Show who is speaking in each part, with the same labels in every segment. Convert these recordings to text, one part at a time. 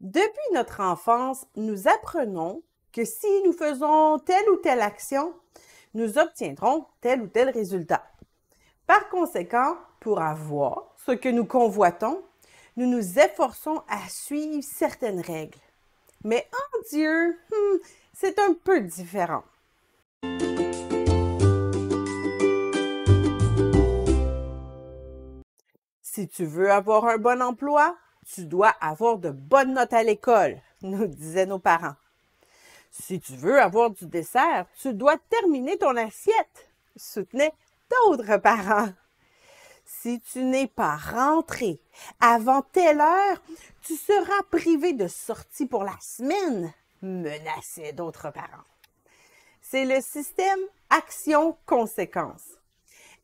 Speaker 1: Depuis notre enfance, nous apprenons que si nous faisons telle ou telle action, nous obtiendrons tel ou tel résultat. Par conséquent, pour avoir ce que nous convoitons, nous nous efforçons à suivre certaines règles. Mais en Dieu, hmm, c'est un peu différent. Si tu veux avoir un bon emploi, tu dois avoir de bonnes notes à l'école, nous disaient nos parents. Si tu veux avoir du dessert, tu dois terminer ton assiette, soutenaient d'autres parents. Si tu n'es pas rentré avant telle heure, tu seras privé de sortie pour la semaine, menaçaient d'autres parents. C'est le système action-conséquence.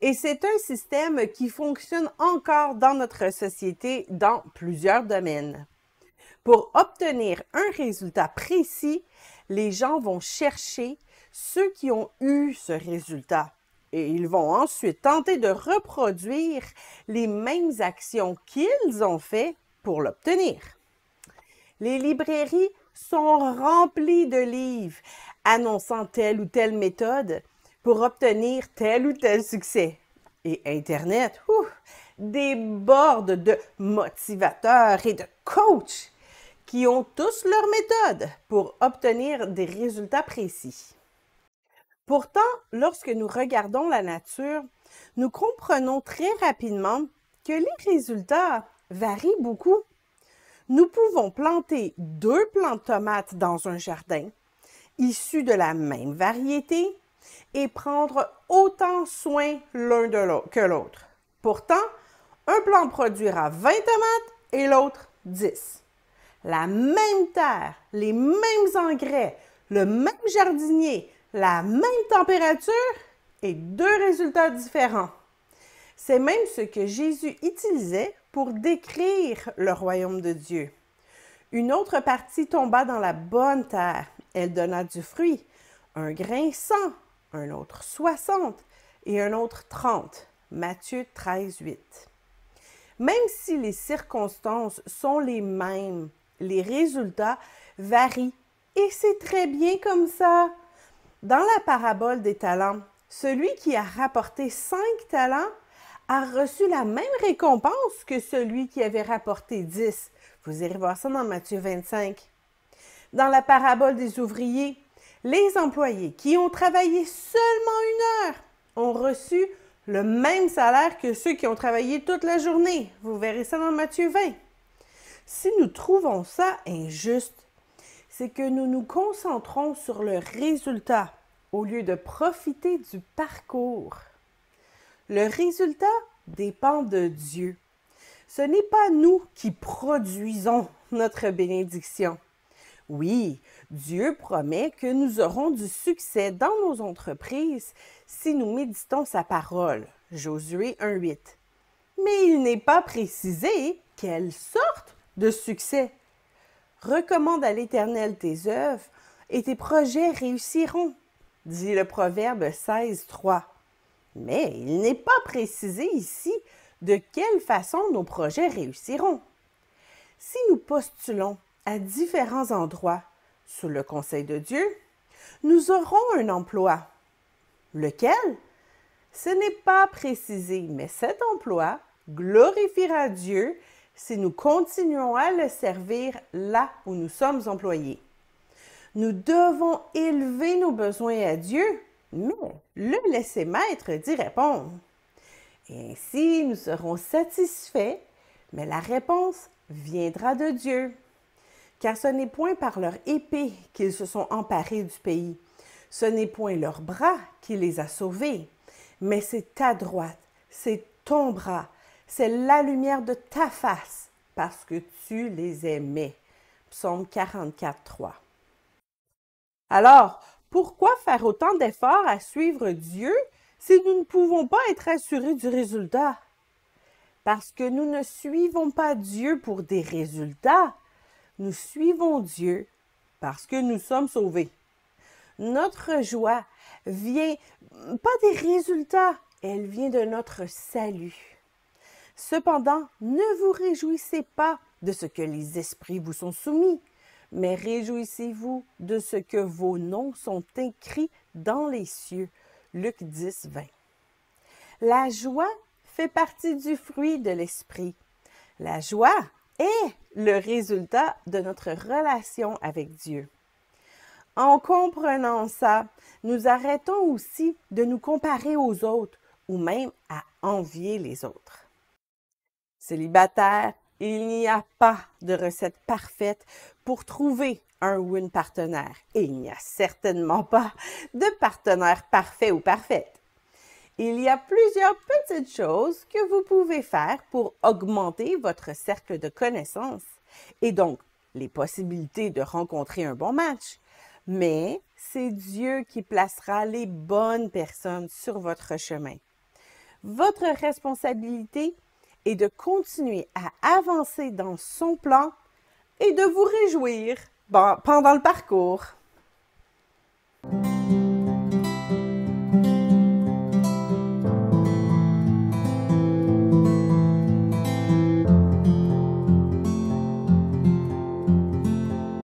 Speaker 1: Et c'est un système qui fonctionne encore dans notre société dans plusieurs domaines. Pour obtenir un résultat précis, les gens vont chercher ceux qui ont eu ce résultat et ils vont ensuite tenter de reproduire les mêmes actions qu'ils ont fait pour l'obtenir. Les librairies sont remplies de livres annonçant telle ou telle méthode pour obtenir tel ou tel succès. Et Internet, déborde de motivateurs et de coachs qui ont tous leur méthode pour obtenir des résultats précis. Pourtant, lorsque nous regardons la nature, nous comprenons très rapidement que les résultats varient beaucoup. Nous pouvons planter deux plants de tomates dans un jardin, issus de la même variété, et prendre autant soin l'un que l'autre. Pourtant, un plant produira 20 tomates et l'autre 10. La même terre, les mêmes engrais, le même jardinier, la même température et deux résultats différents. C'est même ce que Jésus utilisait pour décrire le royaume de Dieu. Une autre partie tomba dans la bonne terre. Elle donna du fruit, un grain cent, un autre 60 et un autre 30. Matthieu 13, 8. Même si les circonstances sont les mêmes, les résultats varient et c'est très bien comme ça. Dans la parabole des talents, celui qui a rapporté cinq talents a reçu la même récompense que celui qui avait rapporté dix. Vous irez voir ça dans Matthieu 25. Dans la parabole des ouvriers, les employés qui ont travaillé seulement une heure ont reçu le même salaire que ceux qui ont travaillé toute la journée. Vous verrez ça dans Matthieu 20. Si nous trouvons ça injuste, c'est que nous nous concentrons sur le résultat au lieu de profiter du parcours. Le résultat dépend de Dieu. Ce n'est pas nous qui produisons notre bénédiction. Oui, Dieu promet que nous aurons du succès dans nos entreprises si nous méditons sa parole. Josué 1.8. Mais il n'est pas précisé quelle sorte de succès. Recommande à l'Éternel tes œuvres et tes projets réussiront, dit le Proverbe 16.3. Mais il n'est pas précisé ici de quelle façon nos projets réussiront. Si nous postulons à différents endroits sous le conseil de Dieu, nous aurons un emploi. Lequel? Ce n'est pas précisé, mais cet emploi glorifiera Dieu si nous continuons à le servir là où nous sommes employés. Nous devons élever nos besoins à Dieu, mais le laisser maître d'y répondre. Et ainsi, nous serons satisfaits, mais la réponse viendra de Dieu car ce n'est point par leur épée qu'ils se sont emparés du pays, ce n'est point leur bras qui les a sauvés, mais c'est ta droite, c'est ton bras, c'est la lumière de ta face, parce que tu les aimais. Psaume 44, 3. Alors, pourquoi faire autant d'efforts à suivre Dieu si nous ne pouvons pas être assurés du résultat? Parce que nous ne suivons pas Dieu pour des résultats, nous suivons Dieu parce que nous sommes sauvés. Notre joie vient pas des résultats, elle vient de notre salut. Cependant, ne vous réjouissez pas de ce que les esprits vous sont soumis, mais réjouissez-vous de ce que vos noms sont écrits dans les cieux. Luc 10, 20. La joie fait partie du fruit de l'esprit. La joie est le résultat de notre relation avec Dieu. En comprenant ça, nous arrêtons aussi de nous comparer aux autres ou même à envier les autres. Célibataire, il n'y a pas de recette parfaite pour trouver un ou une partenaire et il n'y a certainement pas de partenaire parfait ou parfaite. Il y a plusieurs petites choses que vous pouvez faire pour augmenter votre cercle de connaissances et donc les possibilités de rencontrer un bon match. Mais c'est Dieu qui placera les bonnes personnes sur votre chemin. Votre responsabilité est de continuer à avancer dans son plan et de vous réjouir pendant le parcours.